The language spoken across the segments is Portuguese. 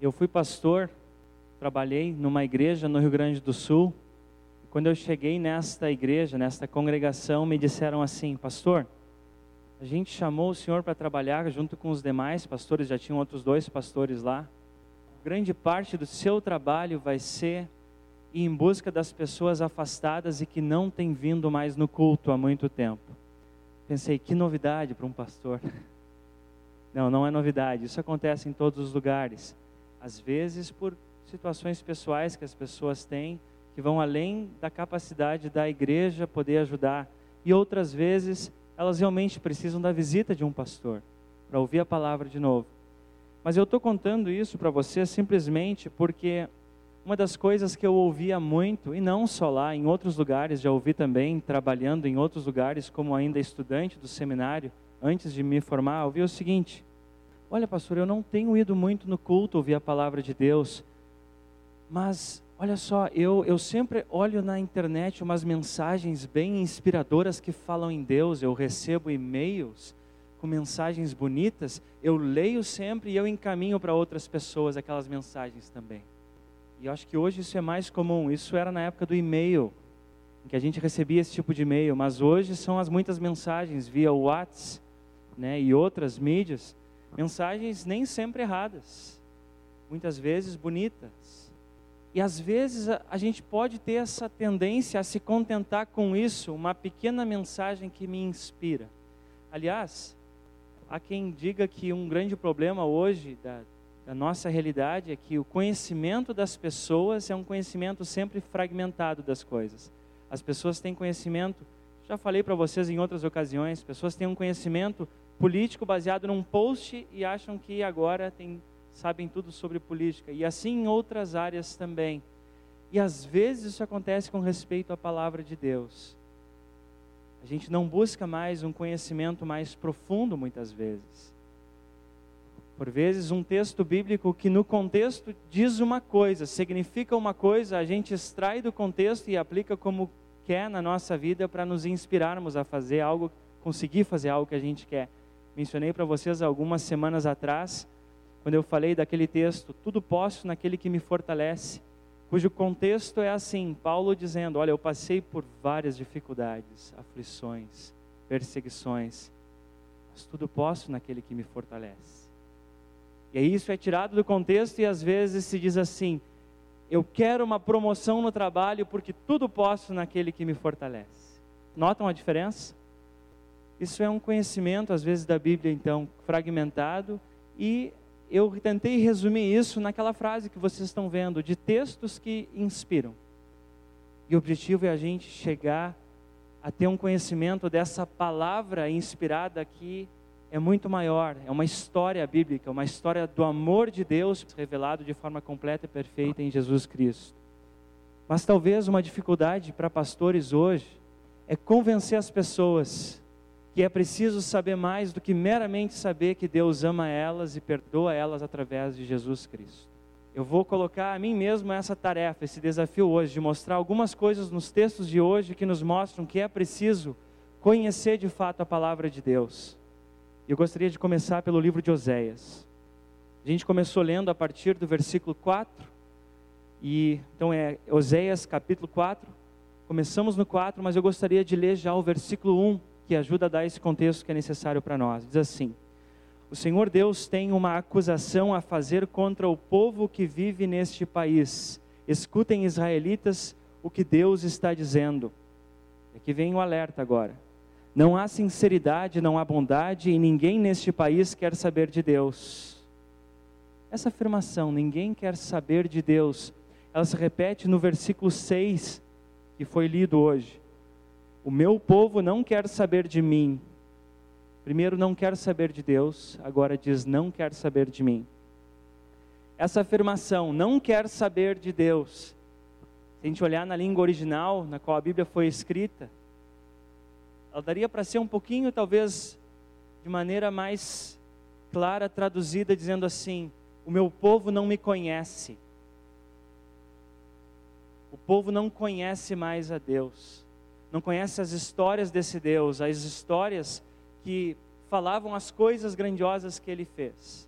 Eu fui pastor, trabalhei numa igreja no Rio Grande do Sul. Quando eu cheguei nesta igreja, nesta congregação, me disseram assim: Pastor, a gente chamou o senhor para trabalhar junto com os demais pastores, já tinham outros dois pastores lá. Grande parte do seu trabalho vai ser ir em busca das pessoas afastadas e que não têm vindo mais no culto há muito tempo. Pensei, que novidade para um pastor. Não, não é novidade, isso acontece em todos os lugares. Às vezes por situações pessoais que as pessoas têm, que vão além da capacidade da igreja poder ajudar. E outras vezes elas realmente precisam da visita de um pastor para ouvir a palavra de novo. Mas eu estou contando isso para você simplesmente porque uma das coisas que eu ouvia muito, e não só lá, em outros lugares, já ouvi também, trabalhando em outros lugares, como ainda estudante do seminário, antes de me formar, ouvi o seguinte: Olha, pastor, eu não tenho ido muito no culto ouvir a palavra de Deus, mas Olha só, eu, eu sempre olho na internet umas mensagens bem inspiradoras que falam em Deus. Eu recebo e-mails com mensagens bonitas, eu leio sempre e eu encaminho para outras pessoas aquelas mensagens também. E eu acho que hoje isso é mais comum. Isso era na época do e-mail, em que a gente recebia esse tipo de e-mail, mas hoje são as muitas mensagens via WhatsApp né, e outras mídias, mensagens nem sempre erradas, muitas vezes bonitas e às vezes a, gente pode ter essa tendência a se contentar com isso, uma pequena mensagem que me inspira. Aliás, há quem diga que um grande problema hoje da, da nossa realidade é que o conhecimento das pessoas é um conhecimento sempre fragmentado das coisas. As pessoas têm conhecimento, já falei para vocês em outras ocasiões, pessoas têm um conhecimento político baseado num post e acham que agora tem sabem tudo sobre política, e assim em outras áreas também. E às vezes isso acontece com respeito à palavra de Deus. A gente não busca mais um conhecimento mais profundo, muitas vezes. Por vezes, um texto bíblico que no contexto diz uma coisa, significa uma coisa, a gente extrai do contexto e aplica como quer na nossa vida para nos inspirarmos a fazer algo, conseguir fazer algo que a gente quer. Mencionei para vocês algumas semanas atrás quando eu falei daquele texto, tudo posso naquele que me fortalece, cujo contexto é assim: Paulo dizendo, olha, eu passei por várias dificuldades, aflições, perseguições, mas tudo posso naquele que me fortalece. E isso é tirado do contexto e às vezes se diz assim: eu quero uma promoção no trabalho porque tudo posso naquele que me fortalece. Notam a diferença? Isso é um conhecimento, às vezes, da Bíblia, então, fragmentado e eu tentei resumir isso naquela frase que vocês estão vendo, de textos que inspiram. E o objetivo é a gente chegar a ter um conhecimento dessa palavra inspirada que é muito maior, é uma história bíblica, uma história do amor de Deus revelado de forma completa e perfeita em Jesus Cristo. Mas talvez uma dificuldade para pastores hoje é convencer as pessoas que é preciso saber mais do que meramente saber que Deus ama elas e perdoa elas através de Jesus Cristo. Eu vou colocar a mim mesmo essa tarefa, esse desafio hoje, de mostrar algumas coisas nos textos de hoje que nos mostram que é preciso conhecer de fato a palavra de Deus. Eu gostaria de começar pelo livro de Oséias. A gente começou lendo a partir do versículo 4, e então é Oséias capítulo 4. Começamos no 4, mas eu gostaria de ler já o versículo 1 que ajuda a dar esse contexto que é necessário para nós. Diz assim: O Senhor Deus tem uma acusação a fazer contra o povo que vive neste país. Escutem, israelitas, o que Deus está dizendo. Aqui vem o alerta agora. Não há sinceridade, não há bondade e ninguém neste país quer saber de Deus. Essa afirmação, ninguém quer saber de Deus, ela se repete no versículo 6 que foi lido hoje. O meu povo não quer saber de mim. Primeiro, não quer saber de Deus, agora diz: não quer saber de mim. Essa afirmação, não quer saber de Deus, se a gente olhar na língua original, na qual a Bíblia foi escrita, ela daria para ser um pouquinho, talvez, de maneira mais clara, traduzida, dizendo assim: O meu povo não me conhece. O povo não conhece mais a Deus não conhece as histórias desse Deus, as histórias que falavam as coisas grandiosas que ele fez.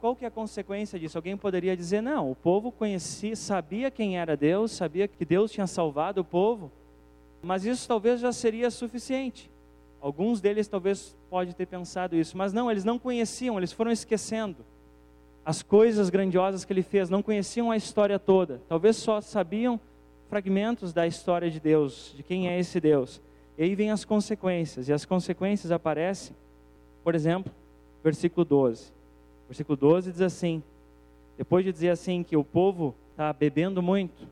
qual que é a consequência disso? Alguém poderia dizer, não, o povo conhecia, sabia quem era Deus, sabia que Deus tinha salvado o povo, mas isso talvez já seria suficiente. Alguns deles talvez pode ter pensado isso, mas não, eles não conheciam, eles foram esquecendo as coisas grandiosas que ele fez, não conheciam a história toda. Talvez só sabiam fragmentos da história de Deus, de quem é esse Deus. E aí vem as consequências, e as consequências aparecem, por exemplo, versículo 12. Versículo 12 diz assim: depois de dizer assim que o povo está bebendo muito,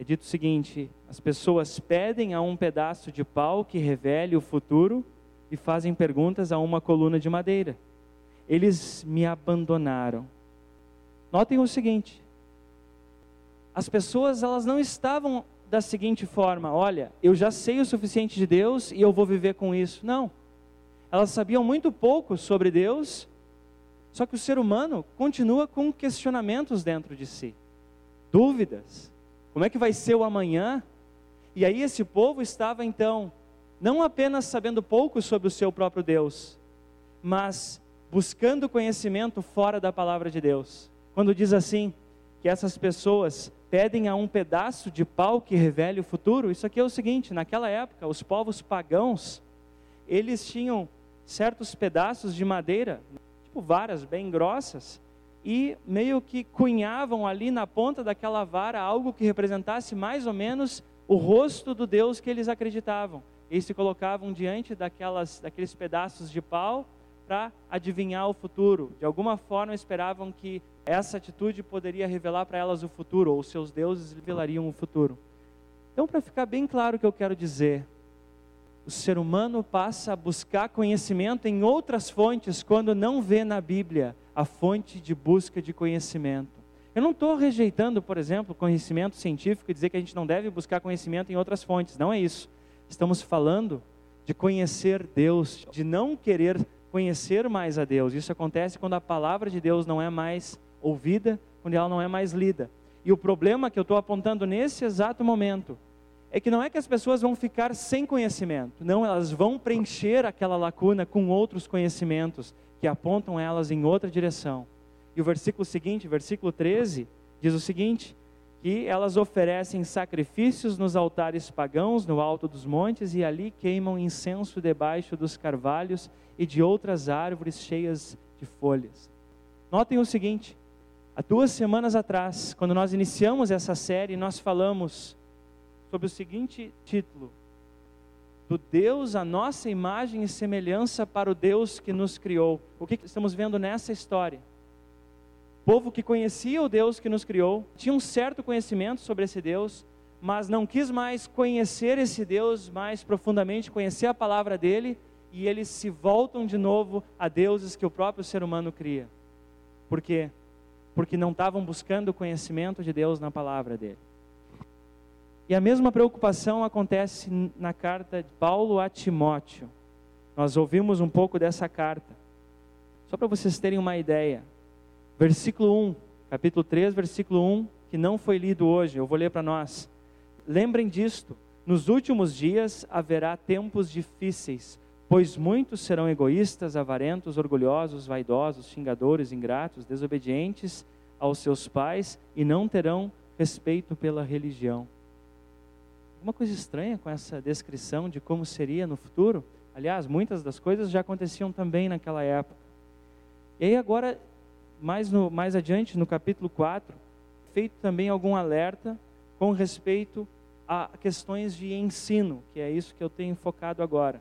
é dito o seguinte: as pessoas pedem a um pedaço de pau que revele o futuro e fazem perguntas a uma coluna de madeira. Eles me abandonaram. Notem o seguinte: as pessoas elas não estavam da seguinte forma: olha, eu já sei o suficiente de Deus e eu vou viver com isso. Não. Elas sabiam muito pouco sobre Deus, só que o ser humano continua com questionamentos dentro de si, dúvidas. Como é que vai ser o amanhã? E aí esse povo estava então não apenas sabendo pouco sobre o seu próprio Deus, mas buscando conhecimento fora da palavra de Deus. Quando diz assim que essas pessoas pedem a um pedaço de pau que revele o futuro, isso aqui é o seguinte, naquela época, os povos pagãos, eles tinham certos pedaços de madeira, tipo varas bem grossas, e meio que cunhavam ali na ponta daquela vara algo que representasse mais ou menos o rosto do Deus que eles acreditavam. Eles se colocavam diante daquelas, daqueles pedaços de pau para adivinhar o futuro. De alguma forma esperavam que essa atitude poderia revelar para elas o futuro, ou seus deuses revelariam o futuro. Então, para ficar bem claro o que eu quero dizer, o ser humano passa a buscar conhecimento em outras fontes quando não vê na Bíblia a fonte de busca de conhecimento. Eu não estou rejeitando, por exemplo, conhecimento científico e dizer que a gente não deve buscar conhecimento em outras fontes. Não é isso. Estamos falando de conhecer Deus, de não querer conhecer mais a Deus. Isso acontece quando a palavra de Deus não é mais ouvida, quando ela não é mais lida. E o problema que eu estou apontando nesse exato momento é que não é que as pessoas vão ficar sem conhecimento, não, elas vão preencher aquela lacuna com outros conhecimentos que apontam elas em outra direção. E o versículo seguinte, versículo 13, diz o seguinte: que elas oferecem sacrifícios nos altares pagãos, no alto dos montes, e ali queimam incenso debaixo dos carvalhos e de outras árvores cheias de folhas. Notem o seguinte: há duas semanas atrás, quando nós iniciamos essa série, nós falamos sobre o seguinte título: Do Deus a nossa imagem e semelhança para o Deus que nos criou. O que estamos vendo nessa história? Povo que conhecia o Deus que nos criou, tinha um certo conhecimento sobre esse Deus, mas não quis mais conhecer esse Deus mais profundamente, conhecer a palavra dele, e eles se voltam de novo a deuses que o próprio ser humano cria. Por quê? Porque não estavam buscando o conhecimento de Deus na palavra dele. E a mesma preocupação acontece na carta de Paulo a Timóteo. Nós ouvimos um pouco dessa carta. Só para vocês terem uma ideia. Versículo 1, capítulo 3, versículo 1, que não foi lido hoje, eu vou ler para nós. Lembrem disto: nos últimos dias haverá tempos difíceis, pois muitos serão egoístas, avarentos, orgulhosos, vaidosos, xingadores, ingratos, desobedientes aos seus pais e não terão respeito pela religião alguma coisa estranha com essa descrição de como seria no futuro? Aliás, muitas das coisas já aconteciam também naquela época. E aí agora, mais, no, mais adiante, no capítulo 4, feito também algum alerta com respeito a questões de ensino, que é isso que eu tenho focado agora.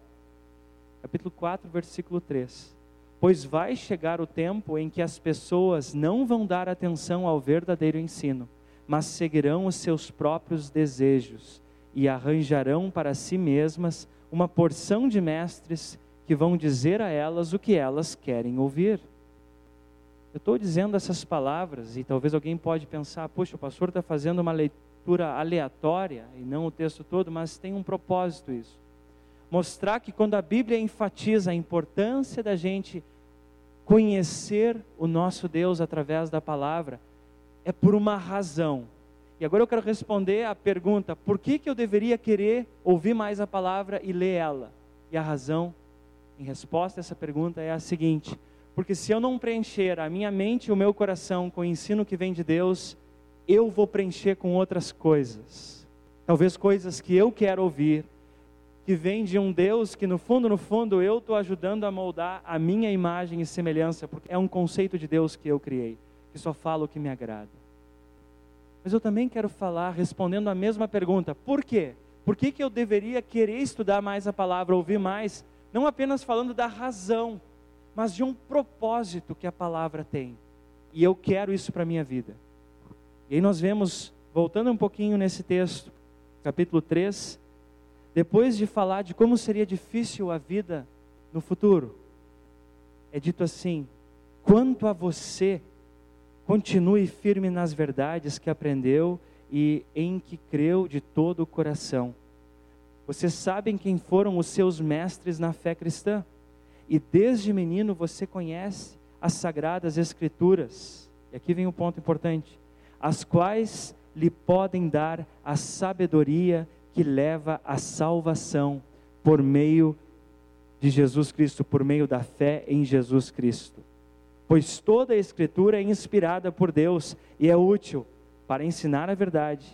Capítulo 4, versículo 3. Pois vai chegar o tempo em que as pessoas não vão dar atenção ao verdadeiro ensino, mas seguirão os seus próprios desejos e arranjarão para si mesmas uma porção de mestres que vão dizer a elas o que elas querem ouvir. Eu estou dizendo essas palavras e talvez alguém pode pensar, poxa, o pastor está fazendo uma leitura aleatória e não o texto todo, mas tem um propósito isso. Mostrar que quando a Bíblia enfatiza a importância da gente conhecer o nosso Deus através da palavra, é por uma razão. E agora eu quero responder a pergunta: por que, que eu deveria querer ouvir mais a palavra e ler ela? E a razão, em resposta a essa pergunta, é a seguinte: Porque se eu não preencher a minha mente e o meu coração com o ensino que vem de Deus, eu vou preencher com outras coisas. Talvez coisas que eu quero ouvir, que vem de um Deus que no fundo, no fundo, eu estou ajudando a moldar a minha imagem e semelhança, porque é um conceito de Deus que eu criei, que só fala o que me agrada. Mas eu também quero falar respondendo a mesma pergunta: por quê? Por que, que eu deveria querer estudar mais a palavra, ouvir mais? Não apenas falando da razão, mas de um propósito que a palavra tem. E eu quero isso para a minha vida. E aí nós vemos, voltando um pouquinho nesse texto, capítulo 3, depois de falar de como seria difícil a vida no futuro, é dito assim: quanto a você, continue firme nas verdades que aprendeu e em que creu de todo o coração. Vocês sabem quem foram os seus mestres na fé cristã? E desde menino você conhece as sagradas escrituras. E aqui vem um ponto importante, as quais lhe podem dar a sabedoria que leva à salvação por meio de Jesus Cristo, por meio da fé em Jesus Cristo. Pois toda a Escritura é inspirada por Deus e é útil para ensinar a verdade,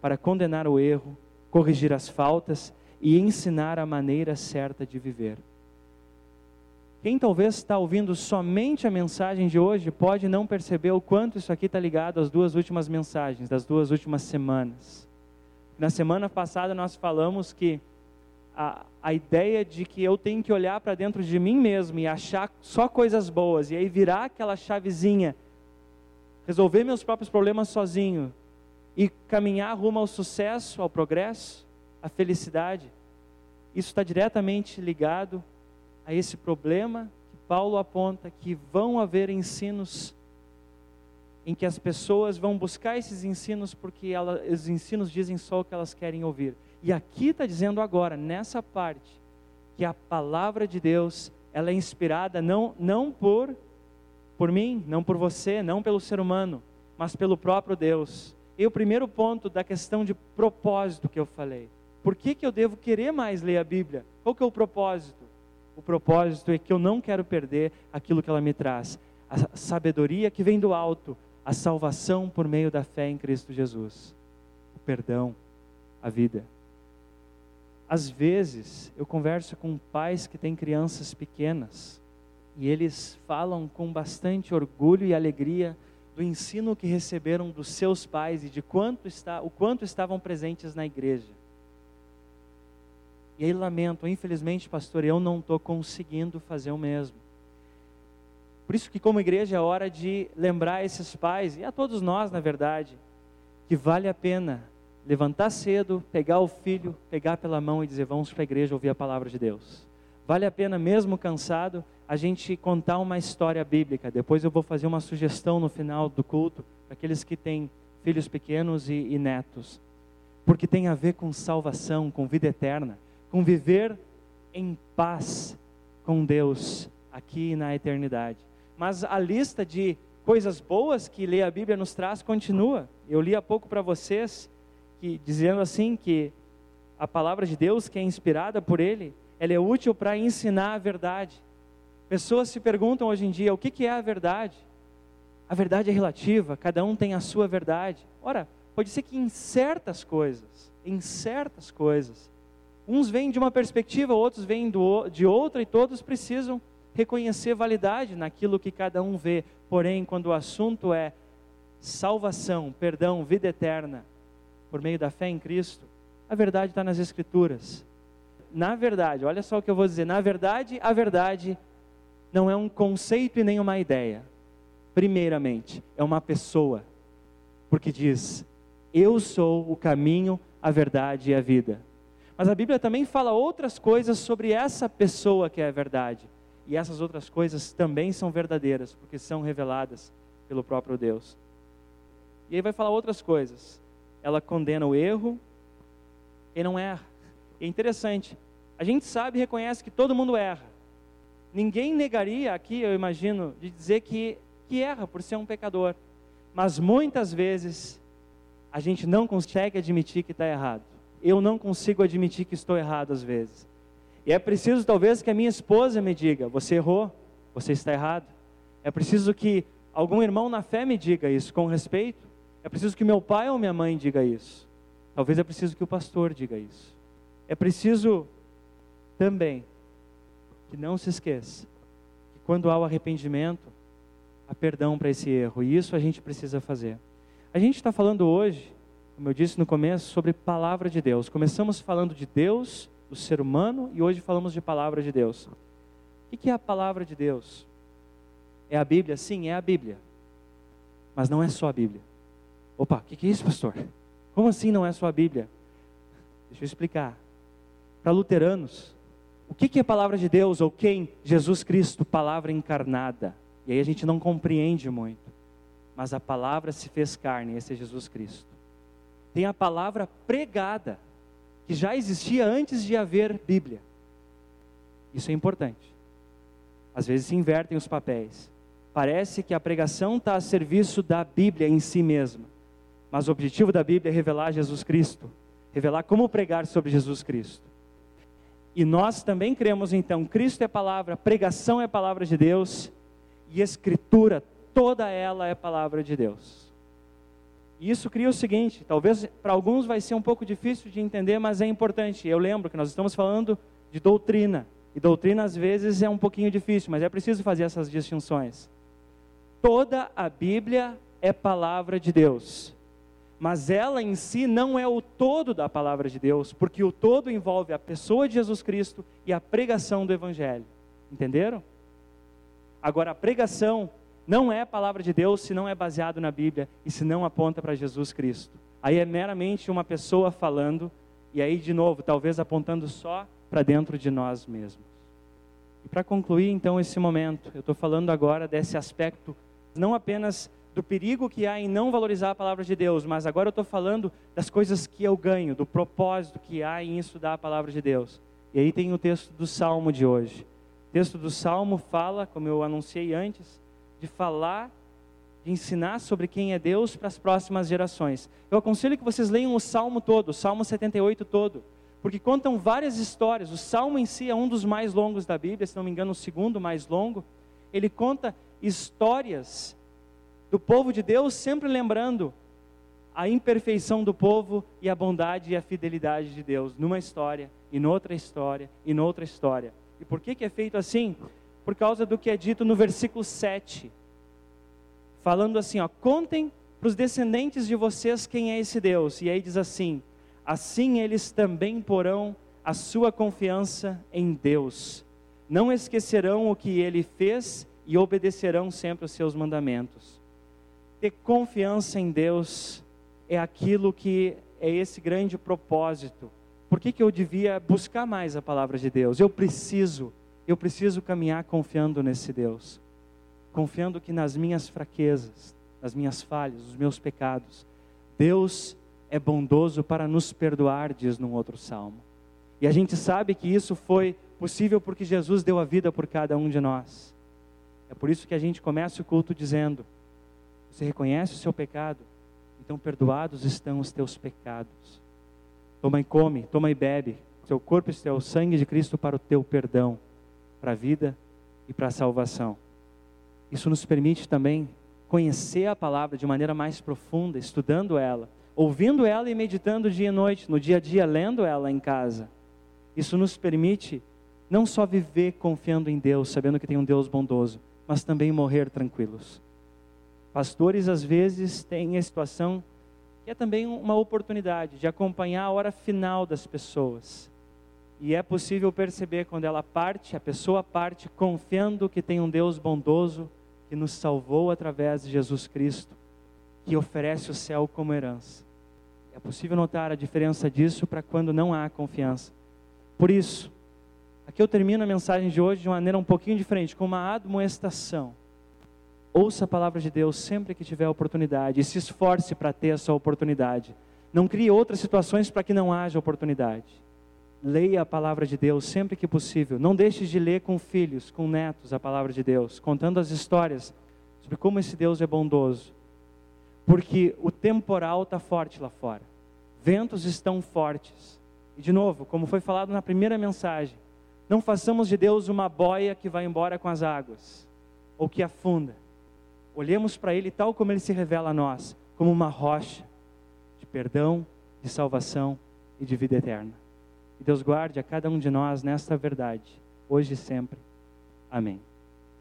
para condenar o erro, corrigir as faltas e ensinar a maneira certa de viver. Quem talvez está ouvindo somente a mensagem de hoje pode não perceber o quanto isso aqui está ligado às duas últimas mensagens, das duas últimas semanas. Na semana passada nós falamos que a, a ideia de que eu tenho que olhar para dentro de mim mesmo e achar só coisas boas, e aí virar aquela chavezinha, resolver meus próprios problemas sozinho e caminhar rumo ao sucesso, ao progresso, à felicidade, isso está diretamente ligado a esse problema que Paulo aponta que vão haver ensinos em que as pessoas vão buscar esses ensinos porque ela, os ensinos dizem só o que elas querem ouvir. E aqui está dizendo agora, nessa parte, que a palavra de Deus ela é inspirada não, não por, por mim, não por você, não pelo ser humano, mas pelo próprio Deus. E o primeiro ponto da questão de propósito que eu falei. Por que, que eu devo querer mais ler a Bíblia? Qual que é o propósito? O propósito é que eu não quero perder aquilo que ela me traz. A sabedoria que vem do alto, a salvação por meio da fé em Cristo Jesus, o perdão, a vida. Às vezes, eu converso com pais que têm crianças pequenas e eles falam com bastante orgulho e alegria do ensino que receberam dos seus pais e de quanto está, o quanto estavam presentes na igreja. E aí lamento, infelizmente, pastor, eu não estou conseguindo fazer o mesmo. Por isso que como igreja é hora de lembrar esses pais, e a todos nós, na verdade, que vale a pena levantar cedo, pegar o filho, pegar pela mão e dizer, vamos para a igreja ouvir a palavra de Deus. Vale a pena, mesmo cansado, a gente contar uma história bíblica. Depois eu vou fazer uma sugestão no final do culto, para aqueles que têm filhos pequenos e, e netos. Porque tem a ver com salvação, com vida eterna, com viver em paz com Deus aqui na eternidade mas a lista de coisas boas que ler a Bíblia nos traz continua. Eu li há pouco para vocês que dizendo assim que a palavra de Deus, que é inspirada por ele, ela é útil para ensinar a verdade. Pessoas se perguntam hoje em dia o que, que é a verdade. A verdade é relativa, cada um tem a sua verdade. Ora, pode ser que em certas coisas, em certas coisas, uns vêm de uma perspectiva, outros vêm de outra e todos precisam reconhecer validade naquilo que cada um vê. Porém, quando o assunto é salvação, perdão, vida eterna, por meio da fé em Cristo, a verdade está nas Escrituras. Na verdade, olha só o que eu vou dizer: na verdade, a verdade não é um conceito e nem uma ideia. Primeiramente, é uma pessoa, porque diz: Eu sou o caminho, a verdade e a vida. Mas a Bíblia também fala outras coisas sobre essa pessoa que é a verdade. E essas outras coisas também são verdadeiras, porque são reveladas pelo próprio Deus. E aí vai falar outras coisas. Ela condena o erro e não erra. É interessante. A gente sabe e reconhece que todo mundo erra. Ninguém negaria aqui, eu imagino, de dizer que, que erra por ser um pecador. Mas muitas vezes a gente não consegue admitir que está errado. Eu não consigo admitir que estou errado às vezes. E é preciso talvez que a minha esposa me diga: você errou, você está errado. É preciso que algum irmão na fé me diga isso com respeito. É preciso que meu pai ou minha mãe diga isso. Talvez é preciso que o pastor diga isso. É preciso também que não se esqueça que quando há o arrependimento, há perdão para esse erro. E isso a gente precisa fazer. A gente está falando hoje, como eu disse no começo, sobre palavra de Deus. Começamos falando de Deus, do ser humano, e hoje falamos de palavra de Deus. O que é a palavra de Deus? É a Bíblia? Sim, é a Bíblia. Mas não é só a Bíblia. Opa, o que é isso, pastor? Como assim não é só a Bíblia? Deixa eu explicar. Para luteranos, o que é a palavra de Deus ou quem? Jesus Cristo, palavra encarnada. E aí a gente não compreende muito. Mas a palavra se fez carne, esse é Jesus Cristo. Tem a palavra pregada, que já existia antes de haver Bíblia. Isso é importante. Às vezes se invertem os papéis. Parece que a pregação está a serviço da Bíblia em si mesma. Mas o objetivo da Bíblia é revelar Jesus Cristo, revelar como pregar sobre Jesus Cristo. E nós também cremos então, Cristo é palavra, pregação é palavra de Deus e escritura, toda ela é palavra de Deus. E isso cria o seguinte, talvez para alguns vai ser um pouco difícil de entender, mas é importante. Eu lembro que nós estamos falando de doutrina, e doutrina às vezes é um pouquinho difícil, mas é preciso fazer essas distinções. Toda a Bíblia é palavra de Deus mas ela em si não é o todo da palavra de Deus, porque o todo envolve a pessoa de Jesus Cristo e a pregação do Evangelho. Entenderam? Agora, a pregação não é palavra de Deus se não é baseado na Bíblia e se não aponta para Jesus Cristo. Aí é meramente uma pessoa falando, e aí, de novo, talvez apontando só para dentro de nós mesmos. E para concluir, então, esse momento, eu estou falando agora desse aspecto, não apenas do perigo que há em não valorizar a palavra de Deus, mas agora eu estou falando das coisas que eu ganho, do propósito que há em estudar a palavra de Deus. E aí tem o texto do Salmo de hoje. O texto do Salmo fala, como eu anunciei antes, de falar, de ensinar sobre quem é Deus para as próximas gerações. Eu aconselho que vocês leiam o Salmo todo, o Salmo 78 todo, porque contam várias histórias. O Salmo em si é um dos mais longos da Bíblia, se não me engano, o segundo mais longo. Ele conta histórias do povo de Deus, sempre lembrando a imperfeição do povo e a bondade e a fidelidade de Deus, numa história, e noutra história, e noutra história. E por que, que é feito assim? Por causa do que é dito no versículo 7, falando assim: ó, contem para os descendentes de vocês quem é esse Deus. E aí diz assim: assim eles também porão a sua confiança em Deus. Não esquecerão o que ele fez e obedecerão sempre os seus mandamentos ter confiança em Deus é aquilo que é esse grande propósito. Por que, que eu devia buscar mais a palavra de Deus? Eu preciso, eu preciso caminhar confiando nesse Deus. Confiando que nas minhas fraquezas, nas minhas falhas, nos meus pecados, Deus é bondoso para nos perdoar, diz num outro salmo. E a gente sabe que isso foi possível porque Jesus deu a vida por cada um de nós. É por isso que a gente começa o culto dizendo: você reconhece o seu pecado? Então perdoados estão os teus pecados. Toma e come, toma e bebe. Seu corpo e o sangue de Cristo para o teu perdão, para a vida e para a salvação. Isso nos permite também conhecer a palavra de maneira mais profunda, estudando ela, ouvindo ela e meditando dia e noite, no dia a dia, lendo ela em casa. Isso nos permite não só viver confiando em Deus, sabendo que tem um Deus bondoso, mas também morrer tranquilos. Pastores, às vezes, têm a situação que é também uma oportunidade de acompanhar a hora final das pessoas. E é possível perceber quando ela parte, a pessoa parte confiando que tem um Deus bondoso que nos salvou através de Jesus Cristo, que oferece o céu como herança. É possível notar a diferença disso para quando não há confiança. Por isso, aqui eu termino a mensagem de hoje de uma maneira um pouquinho diferente, com uma admoestação Ouça a palavra de Deus sempre que tiver oportunidade e se esforce para ter essa oportunidade. Não crie outras situações para que não haja oportunidade. Leia a palavra de Deus sempre que possível. Não deixe de ler com filhos, com netos a palavra de Deus, contando as histórias sobre como esse Deus é bondoso. Porque o temporal está forte lá fora. Ventos estão fortes. E de novo, como foi falado na primeira mensagem, não façamos de Deus uma boia que vai embora com as águas ou que afunda. Olhemos para Ele tal como Ele se revela a nós, como uma rocha de perdão, de salvação e de vida eterna. E Deus guarde a cada um de nós nesta verdade, hoje e sempre. Amém.